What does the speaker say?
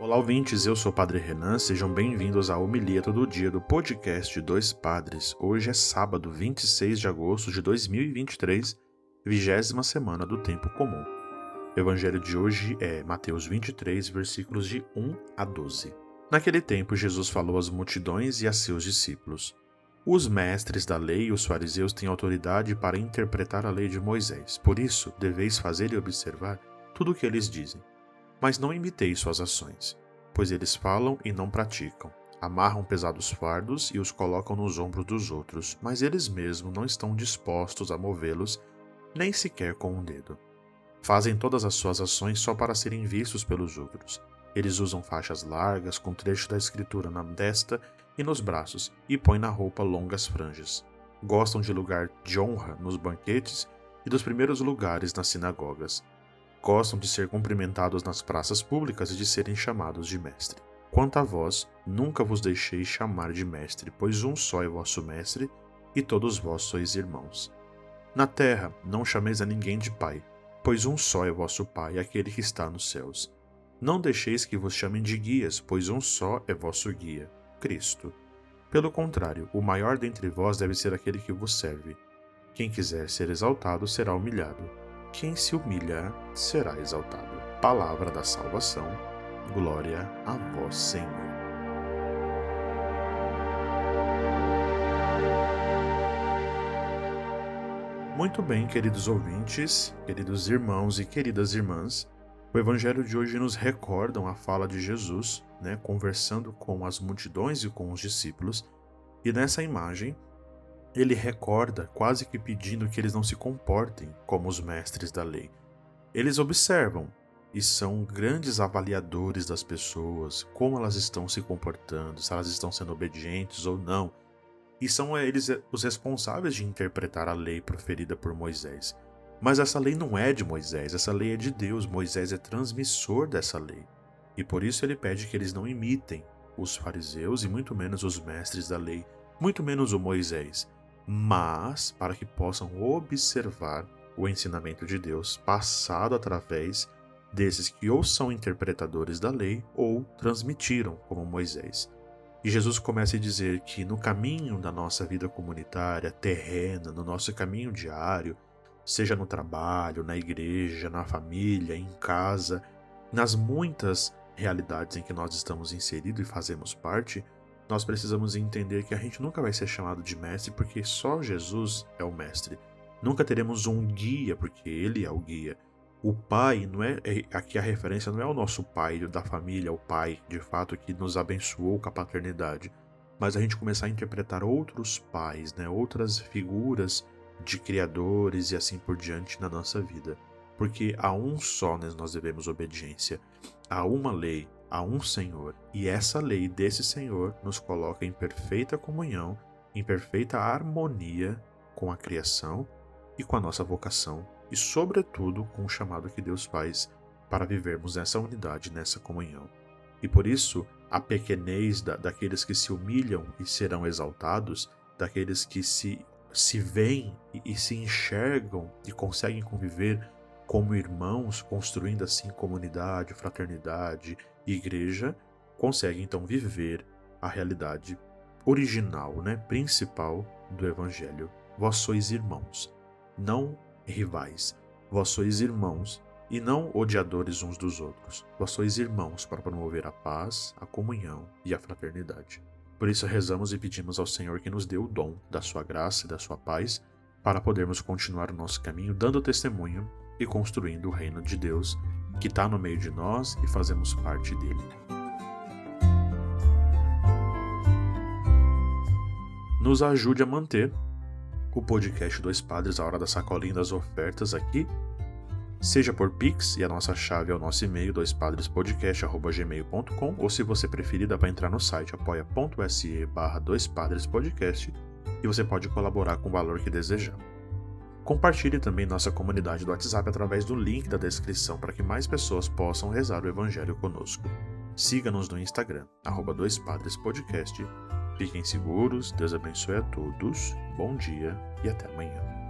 Olá, ouvintes. Eu sou o Padre Renan. Sejam bem-vindos à homilia todo dia do podcast Dois Padres. Hoje é sábado, 26 de agosto de 2023, vigésima semana do Tempo Comum. O evangelho de hoje é Mateus 23, versículos de 1 a 12. Naquele tempo, Jesus falou às multidões e a seus discípulos: Os mestres da lei e os fariseus têm autoridade para interpretar a lei de Moisés. Por isso, deveis fazer e observar tudo o que eles dizem mas não imiteis suas ações, pois eles falam e não praticam. Amarram pesados fardos e os colocam nos ombros dos outros, mas eles mesmos não estão dispostos a movê-los, nem sequer com um dedo. Fazem todas as suas ações só para serem vistos pelos outros. Eles usam faixas largas com trecho da escritura na testa e nos braços e põem na roupa longas franjas. Gostam de lugar de honra nos banquetes e dos primeiros lugares nas sinagogas Gostam de ser cumprimentados nas praças públicas e de serem chamados de mestre. Quanto a vós, nunca vos deixei chamar de mestre, pois um só é vosso mestre, e todos vós sois irmãos. Na terra, não chameis a ninguém de pai, pois um só é vosso pai, aquele que está nos céus. Não deixeis que vos chamem de guias, pois um só é vosso guia, Cristo. Pelo contrário, o maior dentre vós deve ser aquele que vos serve. Quem quiser ser exaltado será humilhado quem se humilha será exaltado. Palavra da salvação. Glória a vós, Senhor. Muito bem, queridos ouvintes, queridos irmãos e queridas irmãs, o Evangelho de hoje nos recordam a fala de Jesus, né, conversando com as multidões e com os discípulos, e nessa imagem ele recorda, quase que pedindo que eles não se comportem como os mestres da lei. Eles observam e são grandes avaliadores das pessoas, como elas estão se comportando, se elas estão sendo obedientes ou não. E são eles os responsáveis de interpretar a lei proferida por Moisés. Mas essa lei não é de Moisés, essa lei é de Deus. Moisés é transmissor dessa lei. E por isso ele pede que eles não imitem os fariseus e muito menos os mestres da lei, muito menos o Moisés mas para que possam observar o ensinamento de Deus passado através desses que ou são interpretadores da lei ou transmitiram, como Moisés. E Jesus começa a dizer que no caminho da nossa vida comunitária, terrena, no nosso caminho diário, seja no trabalho, na igreja, na família, em casa, nas muitas realidades em que nós estamos inseridos e fazemos parte, nós precisamos entender que a gente nunca vai ser chamado de mestre porque só Jesus é o mestre. Nunca teremos um guia porque ele é o guia. O pai não é, é aqui a referência não é o nosso pai da família, o pai de fato que nos abençoou com a paternidade, mas a gente começar a interpretar outros pais, né, outras figuras de criadores e assim por diante na nossa vida. Porque a um só nós devemos obediência, a uma lei, a um Senhor, e essa lei desse Senhor nos coloca em perfeita comunhão, em perfeita harmonia com a criação e com a nossa vocação, e, sobretudo, com o chamado que Deus faz para vivermos nessa unidade, nessa comunhão. E por isso, a pequenez da, daqueles que se humilham e serão exaltados, daqueles que se, se veem e, e se enxergam e conseguem conviver como irmãos, construindo assim comunidade, fraternidade igreja, conseguem então viver a realidade original, né, principal do evangelho. Vós sois irmãos, não rivais. Vós sois irmãos e não odiadores uns dos outros. Vós sois irmãos para promover a paz, a comunhão e a fraternidade. Por isso rezamos e pedimos ao Senhor que nos dê o dom da sua graça e da sua paz para podermos continuar o nosso caminho dando testemunho e construindo o reino de Deus que está no meio de nós e fazemos parte dele. Nos ajude a manter o podcast Dois Padres, a hora da sacolinha das ofertas aqui, seja por Pix, e a nossa chave é o nosso e-mail, doispadrespodcast.gmail.com, ou se você preferir, dá para entrar no site apoia.se barra doispadrespodcast e você pode colaborar com o valor que desejar. Compartilhe também nossa comunidade do WhatsApp através do link da descrição para que mais pessoas possam rezar o Evangelho conosco. Siga-nos no Instagram, arroba Fiquem seguros, Deus abençoe a todos, bom dia e até amanhã.